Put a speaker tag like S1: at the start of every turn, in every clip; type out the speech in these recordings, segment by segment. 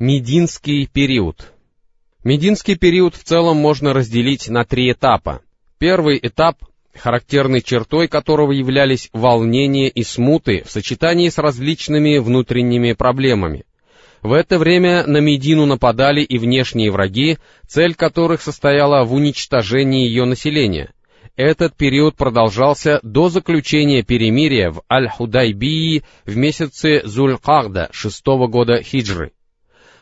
S1: Мединский период. Мединский период в целом можно разделить на три этапа. Первый этап, характерной чертой которого являлись волнения и смуты в сочетании с различными внутренними проблемами. В это время на Медину нападали и внешние враги, цель которых состояла в уничтожении ее населения. Этот период продолжался до заключения перемирия в Аль-Худайбии в месяце Зуль-Кагда шестого года хиджры.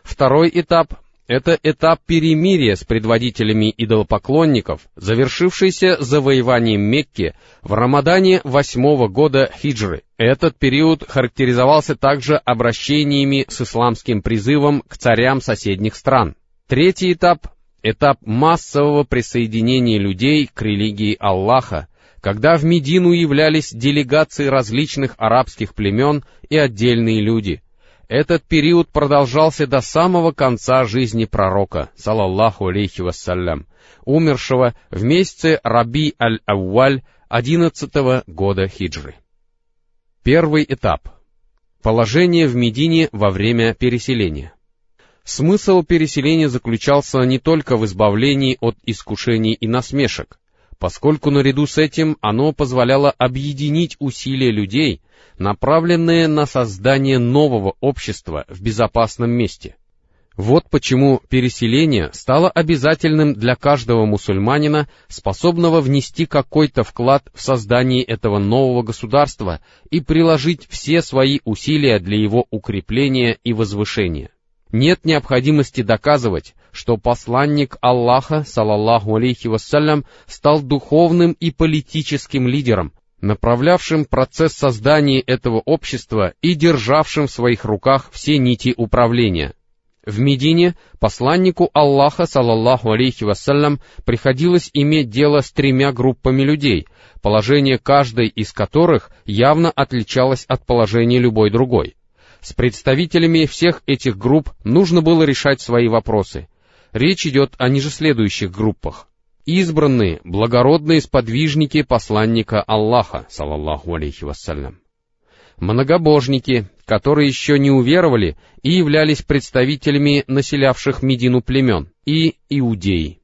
S1: Второй этап — это этап перемирия с предводителями идолопоклонников, завершившийся завоеванием Мекки в Рамадане восьмого года хиджры. Этот период характеризовался также обращениями с исламским призывом к царям соседних стран. Третий этап — этап массового присоединения людей к религии Аллаха, когда в Медину являлись делегации различных арабских племен и отдельные люди — этот период продолжался до самого конца жизни пророка, салаллаху алейхи вассалям, умершего в месяце Раби аль-Ауаль 11 года хиджры. Первый этап. Положение в Медине во время переселения. Смысл переселения заключался не только в избавлении от искушений и насмешек, поскольку наряду с этим оно позволяло объединить усилия людей — направленные на создание нового общества в безопасном месте. Вот почему переселение стало обязательным для каждого мусульманина, способного внести какой-то вклад в создание этого нового государства и приложить все свои усилия для его укрепления и возвышения. Нет необходимости доказывать, что посланник Аллаха, салаллаху алейхи вассалям, стал духовным и политическим лидером, направлявшим процесс создания этого общества и державшим в своих руках все нити управления. В Медине посланнику Аллаха, салаллаху алейхи вассалям, приходилось иметь дело с тремя группами людей, положение каждой из которых явно отличалось от положения любой другой. С представителями всех этих групп нужно было решать свои вопросы. Речь идет о ниже следующих группах избранные, благородные сподвижники посланника Аллаха, салаллаху алейхи вассалям. Многобожники, которые еще не уверовали и являлись представителями населявших Медину племен, и иудеи.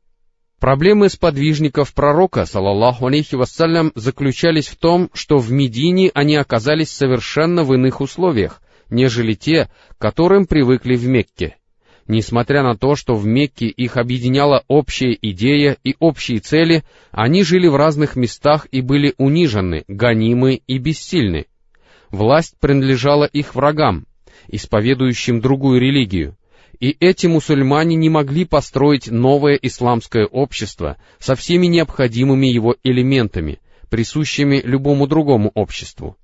S1: Проблемы сподвижников пророка, салаллаху алейхи вассалям, заключались в том, что в Медине они оказались совершенно в иных условиях, нежели те, к которым привыкли в Мекке. Несмотря на то, что в Мекке их объединяла общая идея и общие цели, они жили в разных местах и были унижены, гонимы и бессильны. Власть принадлежала их врагам, исповедующим другую религию, и эти мусульмане не могли построить новое исламское общество со всеми необходимыми его элементами, присущими любому другому обществу.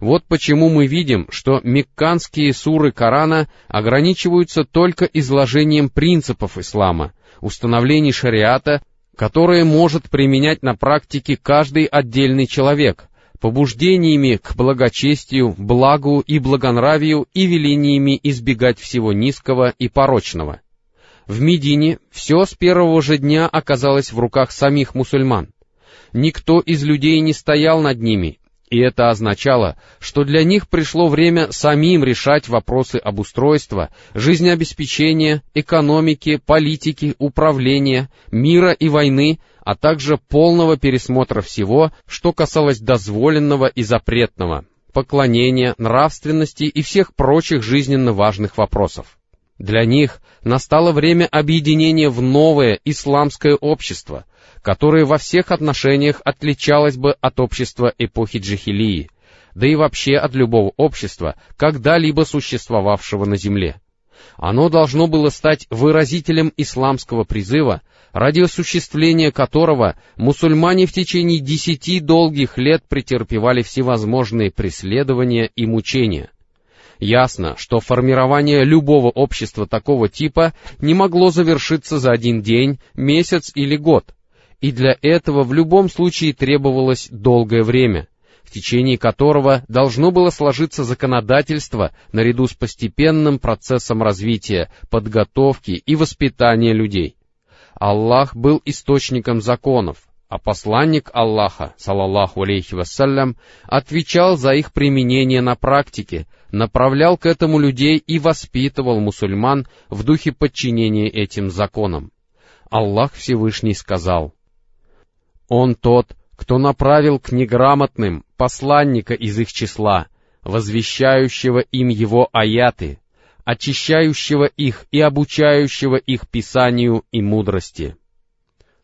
S1: Вот почему мы видим, что мекканские суры Корана ограничиваются только изложением принципов ислама, установлений шариата, которые может применять на практике каждый отдельный человек, побуждениями к благочестию, благу и благонравию и велениями избегать всего низкого и порочного. В Медине все с первого же дня оказалось в руках самих мусульман. Никто из людей не стоял над ними и это означало, что для них пришло время самим решать вопросы обустройства, жизнеобеспечения, экономики, политики, управления, мира и войны, а также полного пересмотра всего, что касалось дозволенного и запретного, поклонения, нравственности и всех прочих жизненно важных вопросов. Для них настало время объединения в новое исламское общество, которое во всех отношениях отличалось бы от общества эпохи Джихилии, да и вообще от любого общества, когда-либо существовавшего на земле. Оно должно было стать выразителем исламского призыва, ради осуществления которого мусульмане в течение десяти долгих лет претерпевали всевозможные преследования и мучения. Ясно, что формирование любого общества такого типа не могло завершиться за один день, месяц или год — и для этого в любом случае требовалось долгое время, в течение которого должно было сложиться законодательство наряду с постепенным процессом развития, подготовки и воспитания людей. Аллах был источником законов, а посланник Аллаха, салаллаху алейхи вассалям, отвечал за их применение на практике, направлял к этому людей и воспитывал мусульман в духе подчинения этим законам. Аллах Всевышний сказал, «Он тот, кто направил к неграмотным посланника из их числа, возвещающего им его аяты, очищающего их и обучающего их писанию и мудрости».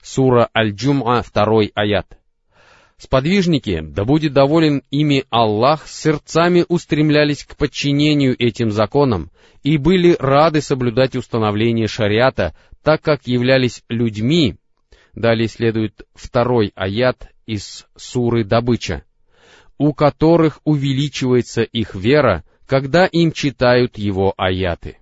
S1: Сура Аль-Джум'a, второй аят. Сподвижники, да будет доволен ими Аллах, сердцами устремлялись к подчинению этим законам и были рады соблюдать установление шариата, так как являлись людьми. Далее следует второй аят из суры Добыча, у которых увеличивается их вера, когда им читают его аяты.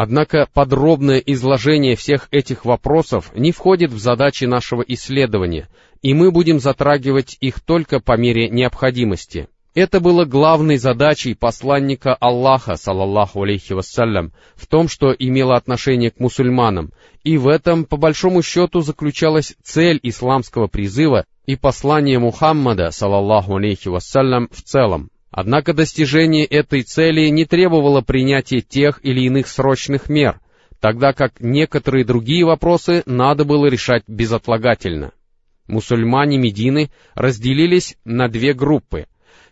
S1: Однако подробное изложение всех этих вопросов не входит в задачи нашего исследования, и мы будем затрагивать их только по мере необходимости. Это было главной задачей посланника Аллаха, салаллаху алейхи вассалям, в том, что имело отношение к мусульманам, и в этом, по большому счету, заключалась цель исламского призыва и послания Мухаммада, салаллаху алейхи вассалям, в целом. Однако достижение этой цели не требовало принятия тех или иных срочных мер, тогда как некоторые другие вопросы надо было решать безотлагательно. Мусульмане Медины разделились на две группы.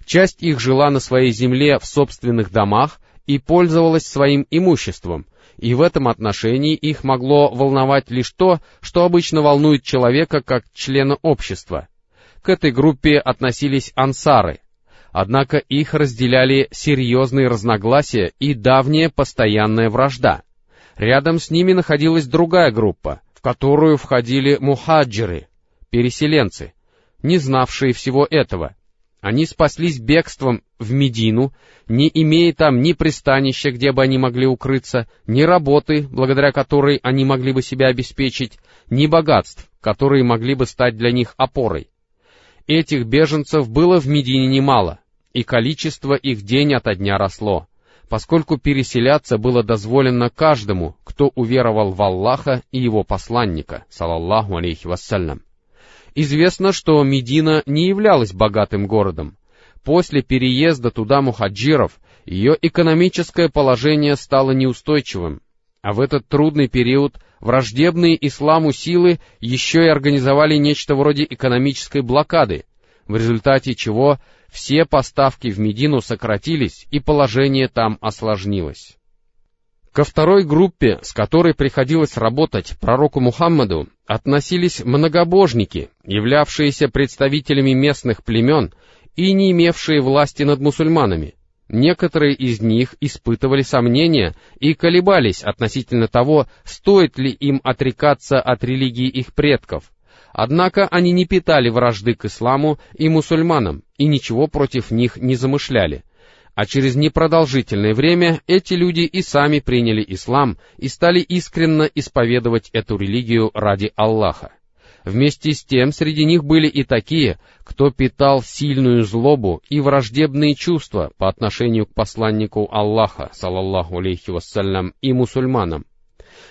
S1: Часть их жила на своей земле в собственных домах и пользовалась своим имуществом, и в этом отношении их могло волновать лишь то, что обычно волнует человека как члена общества. К этой группе относились ансары — Однако их разделяли серьезные разногласия и давняя постоянная вражда. Рядом с ними находилась другая группа, в которую входили мухаджиры, переселенцы, не знавшие всего этого. Они спаслись бегством в Медину, не имея там ни пристанища, где бы они могли укрыться, ни работы, благодаря которой они могли бы себя обеспечить, ни богатств, которые могли бы стать для них опорой. Этих беженцев было в Медине немало, и количество их день ото дня росло, поскольку переселяться было дозволено каждому, кто уверовал в Аллаха и его посланника, салаллаху алейхи вассалям. Известно, что Медина не являлась богатым городом. После переезда туда мухаджиров ее экономическое положение стало неустойчивым, а в этот трудный период враждебные исламу силы еще и организовали нечто вроде экономической блокады, в результате чего все поставки в Медину сократились и положение там осложнилось. Ко второй группе, с которой приходилось работать пророку Мухаммаду, относились многобожники, являвшиеся представителями местных племен и не имевшие власти над мусульманами. Некоторые из них испытывали сомнения и колебались относительно того, стоит ли им отрекаться от религии их предков, Однако они не питали вражды к исламу и мусульманам и ничего против них не замышляли. А через непродолжительное время эти люди и сами приняли ислам и стали искренно исповедовать эту религию ради Аллаха. Вместе с тем среди них были и такие, кто питал сильную злобу и враждебные чувства по отношению к посланнику Аллаха, салаллаху алейхи вассалям, и мусульманам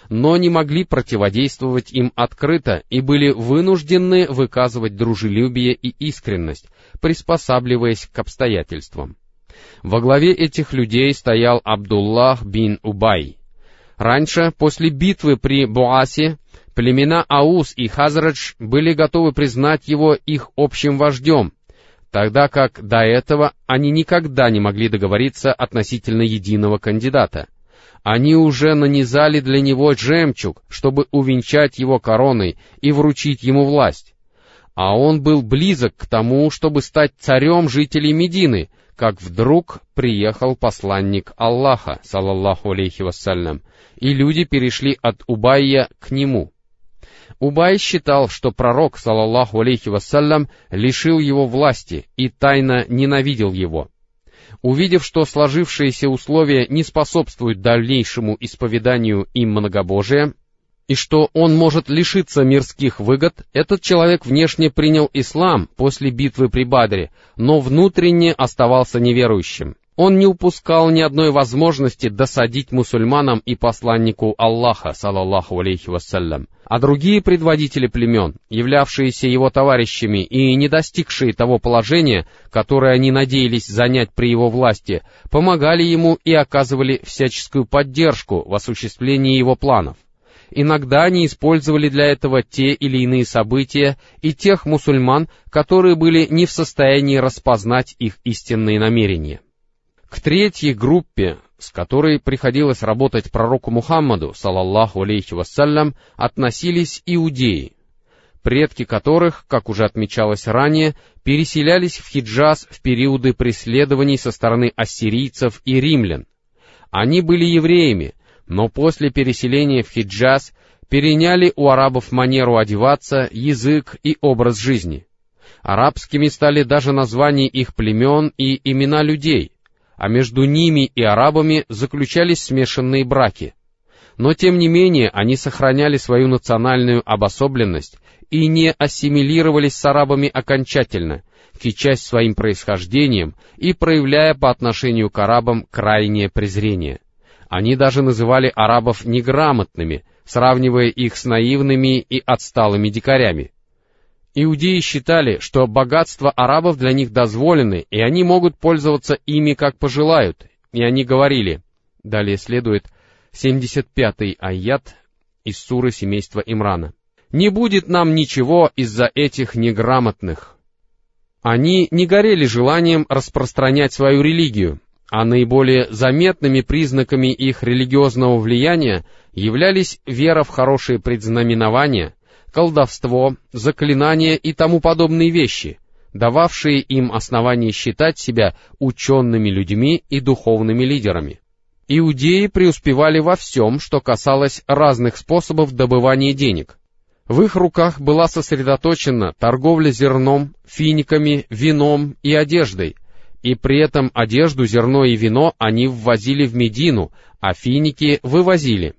S1: но не могли противодействовать им открыто и были вынуждены выказывать дружелюбие и искренность, приспосабливаясь к обстоятельствам. Во главе этих людей стоял Абдуллах бин Убай. Раньше, после битвы при Буасе, племена Аус и Хазрадж были готовы признать его их общим вождем, тогда как до этого они никогда не могли договориться относительно единого кандидата. Они уже нанизали для него жемчуг, чтобы увенчать его короной и вручить ему власть. А он был близок к тому, чтобы стать царем жителей Медины, как вдруг приехал посланник Аллаха, салаллаху алейхи вассалям, и люди перешли от Убайя к нему. Убай считал, что пророк, салаллаху алейхи вассалям, лишил его власти и тайно ненавидел его — Увидев, что сложившиеся условия не способствуют дальнейшему исповеданию им многобожия, и что он может лишиться мирских выгод, этот человек внешне принял ислам после битвы при Бадре, но внутренне оставался неверующим. Он не упускал ни одной возможности досадить мусульманам и посланнику Аллаха, салаллаху алейхи вассалям. А другие предводители племен, являвшиеся его товарищами и не достигшие того положения, которое они надеялись занять при его власти, помогали ему и оказывали всяческую поддержку в осуществлении его планов. Иногда они использовали для этого те или иные события и тех мусульман, которые были не в состоянии распознать их истинные намерения. К третьей группе, с которой приходилось работать пророку Мухаммаду, салаллаху алейхи вассалям, относились иудеи, предки которых, как уже отмечалось ранее, переселялись в Хиджаз в периоды преследований со стороны ассирийцев и римлян. Они были евреями, но после переселения в Хиджаз переняли у арабов манеру одеваться, язык и образ жизни. Арабскими стали даже названия их племен и имена людей, а между ними и арабами заключались смешанные браки. Но тем не менее они сохраняли свою национальную обособленность и не ассимилировались с арабами окончательно, кичась своим происхождением и проявляя по отношению к арабам крайнее презрение. Они даже называли арабов неграмотными, сравнивая их с наивными и отсталыми дикарями. Иудеи считали, что богатства арабов для них дозволены, и они могут пользоваться ими как пожелают, и они говорили, далее следует 75-й аят из суры семейства Имрана, «Не будет нам ничего из-за этих неграмотных». Они не горели желанием распространять свою религию, а наиболее заметными признаками их религиозного влияния являлись вера в хорошие предзнаменования — колдовство, заклинания и тому подобные вещи, дававшие им основание считать себя учеными людьми и духовными лидерами. Иудеи преуспевали во всем, что касалось разных способов добывания денег. В их руках была сосредоточена торговля зерном, финиками, вином и одеждой, и при этом одежду, зерно и вино они ввозили в Медину, а финики вывозили.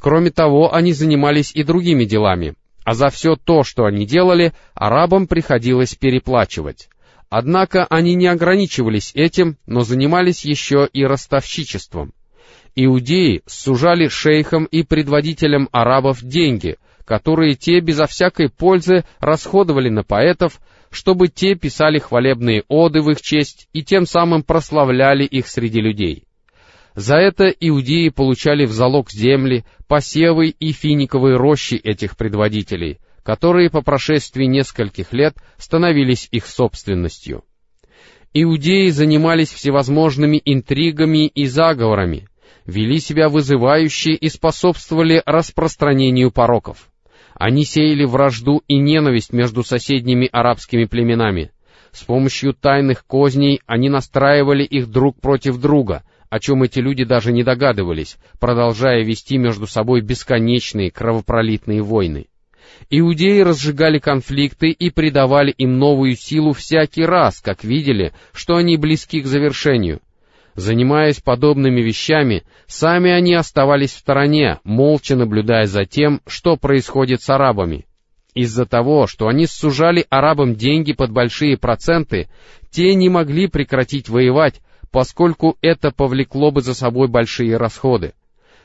S1: Кроме того, они занимались и другими делами, а за все то, что они делали, арабам приходилось переплачивать. Однако они не ограничивались этим, но занимались еще и ростовщичеством. Иудеи сужали шейхам и предводителям арабов деньги, которые те безо всякой пользы расходовали на поэтов, чтобы те писали хвалебные оды в их честь и тем самым прославляли их среди людей. За это иудеи получали в залог земли, посевы и финиковые рощи этих предводителей, которые по прошествии нескольких лет становились их собственностью. Иудеи занимались всевозможными интригами и заговорами, вели себя вызывающе и способствовали распространению пороков. Они сеяли вражду и ненависть между соседними арабскими племенами. С помощью тайных козней они настраивали их друг против друга — о чем эти люди даже не догадывались, продолжая вести между собой бесконечные кровопролитные войны. Иудеи разжигали конфликты и придавали им новую силу всякий раз, как видели, что они близки к завершению. Занимаясь подобными вещами, сами они оставались в стороне, молча наблюдая за тем, что происходит с арабами. Из-за того, что они сужали арабам деньги под большие проценты, те не могли прекратить воевать, поскольку это повлекло бы за собой большие расходы.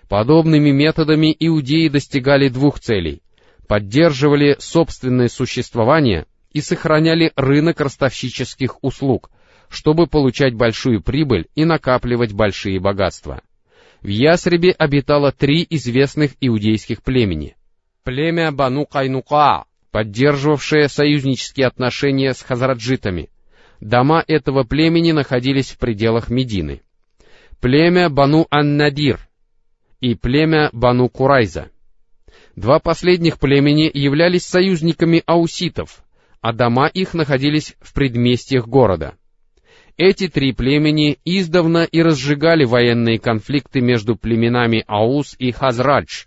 S1: Подобными методами иудеи достигали двух целей — поддерживали собственное существование и сохраняли рынок ростовщических услуг, чтобы получать большую прибыль и накапливать большие богатства. В Ясребе обитало три известных иудейских племени. Племя Бану Кайнука, поддерживавшее союзнические отношения с хазраджитами, Дома этого племени находились в пределах Медины. Племя Бану Ан-Надир и племя Бану Курайза. Два последних племени являлись союзниками ауситов, а дома их находились в предместьях города. Эти три племени издавна и разжигали военные конфликты между племенами Аус и Хазрадж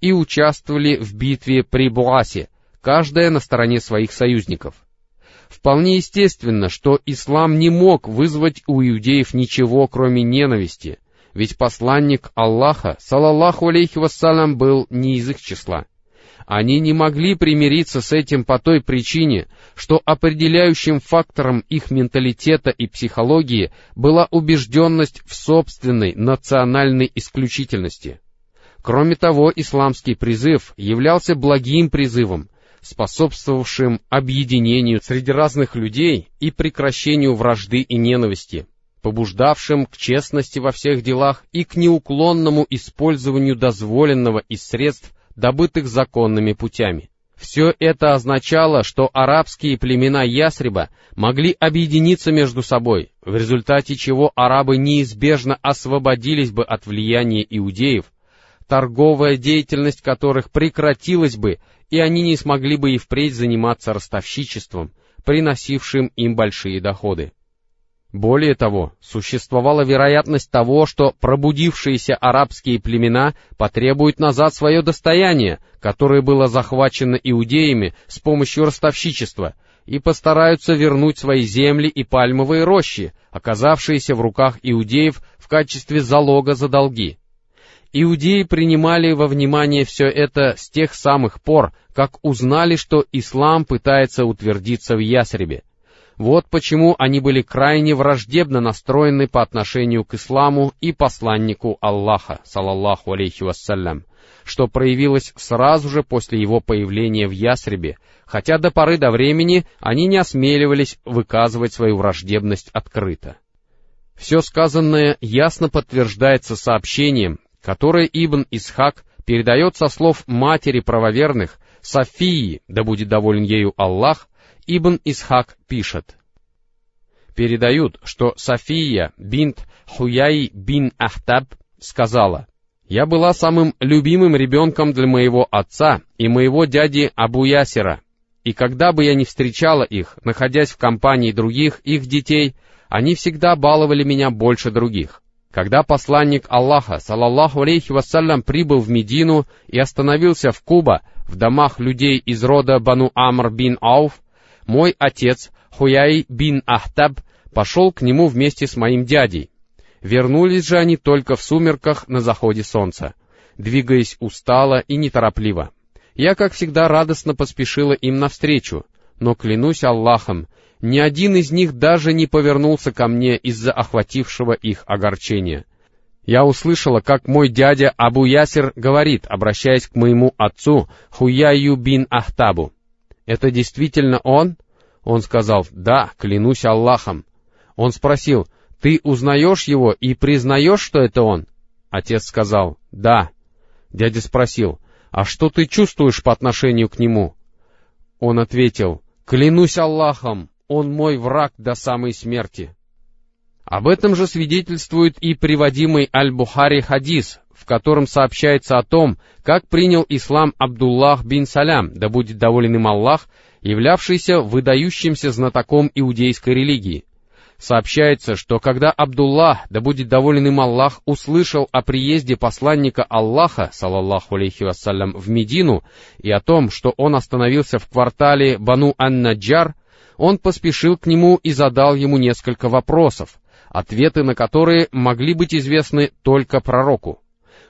S1: и участвовали в битве при Буасе, каждая на стороне своих союзников — Вполне естественно, что ислам не мог вызвать у иудеев ничего, кроме ненависти, ведь посланник Аллаха, салаллаху алейхи вассалям, был не из их числа. Они не могли примириться с этим по той причине, что определяющим фактором их менталитета и психологии была убежденность в собственной национальной исключительности. Кроме того, исламский призыв являлся благим призывом, способствовавшим объединению среди разных людей и прекращению вражды и ненависти, побуждавшим к честности во всех делах и к неуклонному использованию дозволенного из средств добытых законными путями. Все это означало, что арабские племена Ясриба могли объединиться между собой, в результате чего арабы неизбежно освободились бы от влияния иудеев, торговая деятельность которых прекратилась бы, и они не смогли бы и впредь заниматься ростовщичеством, приносившим им большие доходы. Более того, существовала вероятность того, что пробудившиеся арабские племена потребуют назад свое достояние, которое было захвачено иудеями с помощью ростовщичества, и постараются вернуть свои земли и пальмовые рощи, оказавшиеся в руках иудеев в качестве залога за долги. Иудеи принимали во внимание все это с тех самых пор, как узнали, что ислам пытается утвердиться в Ясребе, вот почему они были крайне враждебно настроены по отношению к исламу и посланнику Аллаха, салаллаху алейхи вассалям, что проявилось сразу же после его появления в Ясребе, хотя до поры до времени они не осмеливались выказывать свою враждебность открыто. Все сказанное ясно подтверждается сообщением, которое Ибн Исхак передает со слов матери правоверных, Софии, да будет доволен ею Аллах, Ибн Исхак пишет. Передают, что София бинт Хуяй бин Ахтаб сказала, «Я была самым любимым ребенком для моего отца и моего дяди Абу Ясера, и когда бы я ни встречала их, находясь в компании других их детей, они всегда баловали меня больше других. Когда посланник Аллаха, салаллаху алейхи вассалям, прибыл в Медину и остановился в Куба, в домах людей из рода Бану Амр бин Ауф, мой отец, Хуяй бин Ахтаб, пошел к нему вместе с моим дядей. Вернулись же они только в сумерках на заходе солнца, двигаясь устало и неторопливо. Я, как всегда, радостно поспешила им навстречу, но, клянусь Аллахом, ни один из них даже не повернулся ко мне из-за охватившего их огорчения. Я услышала, как мой дядя Абу Ясир говорит, обращаясь к моему отцу Хуяю бин Ахтабу. «Это действительно он?» Он сказал, «Да, клянусь Аллахом». Он спросил, «Ты узнаешь его и признаешь, что это он?» Отец сказал, «Да». Дядя спросил, «А что ты чувствуешь по отношению к нему?» Он ответил, «Клянусь Аллахом, он мой враг до самой смерти». Об этом же свидетельствует и приводимый Аль-Бухари хадис, в котором сообщается о том, как принял ислам Абдуллах бин Салям, да будет доволен им Аллах, являвшийся выдающимся знатоком иудейской религии. Сообщается, что когда Абдуллах, да будет доволен им Аллах, услышал о приезде посланника Аллаха, салаллаху алейхи вассалям, в Медину, и о том, что он остановился в квартале Бану Ан-Наджар, он поспешил к нему и задал ему несколько вопросов, ответы на которые могли быть известны только пророку.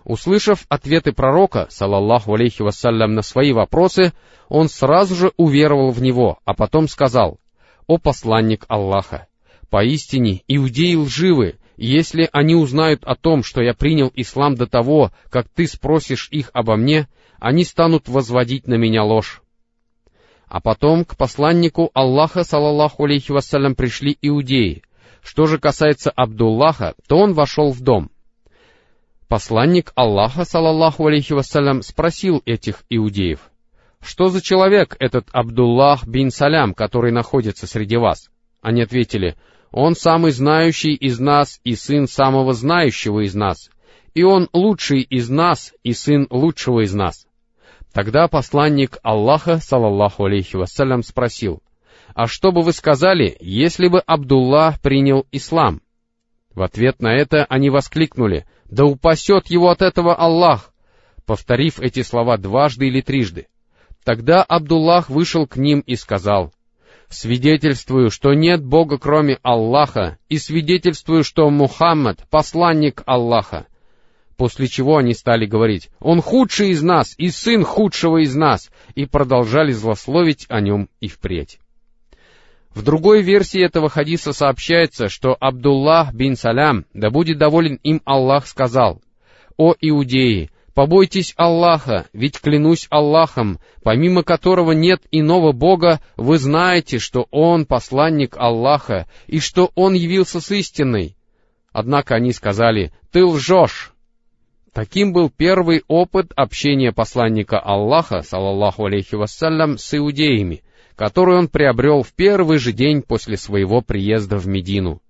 S1: Услышав ответы пророка, салаллаху алейхи вассалям, на свои вопросы, он сразу же уверовал в него, а потом сказал, «О посланник Аллаха, поистине иудеи лживы, если они узнают о том, что я принял ислам до того, как ты спросишь их обо мне, они станут возводить на меня ложь. А потом к посланнику Аллаха, салаллаху алейхи вассалям, пришли иудеи. Что же касается Абдуллаха, то он вошел в дом. Посланник Аллаха, салаллаху алейхи вассалям, спросил этих иудеев, «Что за человек этот Абдуллах бин Салям, который находится среди вас?» Они ответили, «Он самый знающий из нас и сын самого знающего из нас, и он лучший из нас и сын лучшего из нас». Тогда посланник Аллаха, салаллаху алейхи вассалям, спросил, «А что бы вы сказали, если бы Абдуллах принял ислам?» В ответ на это они воскликнули, «Да упасет его от этого Аллах!» повторив эти слова дважды или трижды. Тогда Абдуллах вышел к ним и сказал, «Свидетельствую, что нет Бога, кроме Аллаха, и свидетельствую, что Мухаммад — посланник Аллаха». После чего они стали говорить «Он худший из нас и сын худшего из нас», и продолжали злословить о нем и впредь. В другой версии этого хадиса сообщается, что Абдуллах бин Салям, да будет доволен им Аллах, сказал, «О иудеи, побойтесь Аллаха, ведь клянусь Аллахом, помимо которого нет иного Бога, вы знаете, что Он посланник Аллаха, и что Он явился с истиной». Однако они сказали, «Ты лжешь!» Таким был первый опыт общения посланника Аллаха, салаллаху алейхи вассалям, с иудеями — который он приобрел в первый же день после своего приезда в Медину.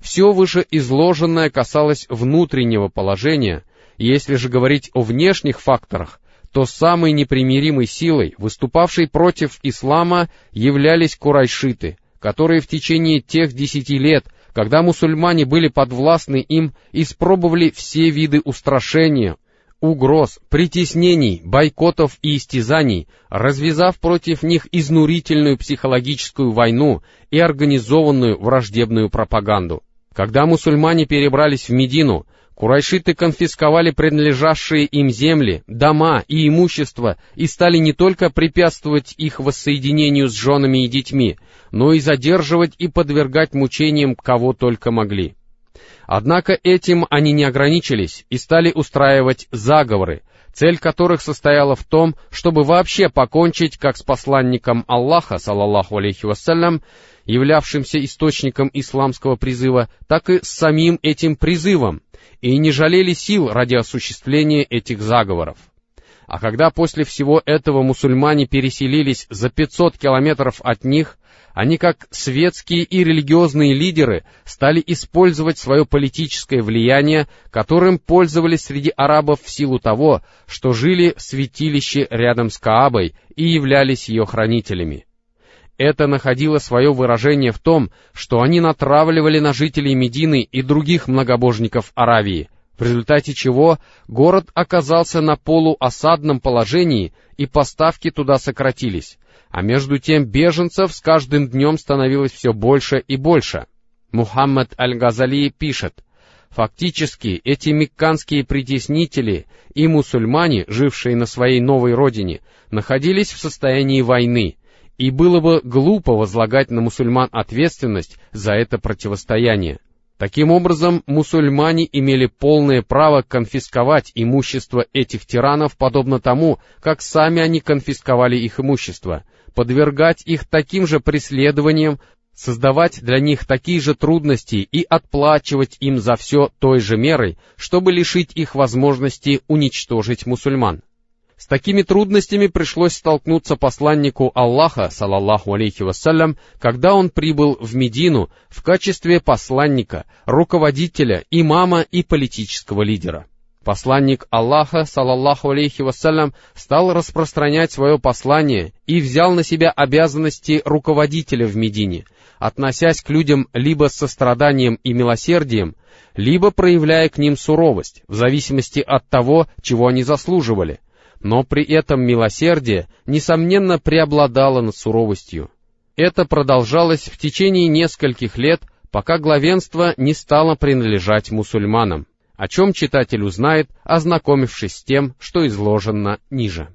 S1: Все вышеизложенное касалось внутреннего положения, если же говорить о внешних факторах, то самой непримиримой силой, выступавшей против ислама, являлись курайшиты, которые в течение тех десяти лет, когда мусульмане были подвластны им, испробовали все виды устрашения, угроз, притеснений, бойкотов и истязаний, развязав против них изнурительную психологическую войну и организованную враждебную пропаганду. Когда мусульмане перебрались в Медину, курайшиты конфисковали принадлежавшие им земли, дома и имущество и стали не только препятствовать их воссоединению с женами и детьми, но и задерживать и подвергать мучениям кого только могли. Однако этим они не ограничились и стали устраивать заговоры, цель которых состояла в том, чтобы вообще покончить как с посланником Аллаха, салаллаху алейхи вассалям, являвшимся источником исламского призыва, так и с самим этим призывом, и не жалели сил ради осуществления этих заговоров. А когда после всего этого мусульмане переселились за 500 километров от них, они, как светские и религиозные лидеры, стали использовать свое политическое влияние, которым пользовались среди арабов в силу того, что жили в святилище рядом с Каабой и являлись ее хранителями. Это находило свое выражение в том, что они натравливали на жителей Медины и других многобожников Аравии, в результате чего город оказался на полуосадном положении и поставки туда сократились, а между тем беженцев с каждым днем становилось все больше и больше. Мухаммад Аль-Газали пишет, Фактически, эти мекканские притеснители и мусульмане, жившие на своей новой родине, находились в состоянии войны, и было бы глупо возлагать на мусульман ответственность за это противостояние. Таким образом, мусульмане имели полное право конфисковать имущество этих тиранов, подобно тому, как сами они конфисковали их имущество, подвергать их таким же преследованиям, создавать для них такие же трудности и отплачивать им за все той же мерой, чтобы лишить их возможности уничтожить мусульман. С такими трудностями пришлось столкнуться посланнику Аллаха, салаллаху алейхи вассалям, когда он прибыл в Медину в качестве посланника, руководителя, имама и политического лидера. Посланник Аллаха, салаллаху алейхи вассалям, стал распространять свое послание и взял на себя обязанности руководителя в Медине, относясь к людям либо с состраданием и милосердием, либо проявляя к ним суровость, в зависимости от того, чего они заслуживали, но при этом милосердие, несомненно, преобладало над суровостью. Это продолжалось в течение нескольких лет, пока главенство не стало принадлежать мусульманам, о чем читатель узнает, ознакомившись с тем, что изложено ниже.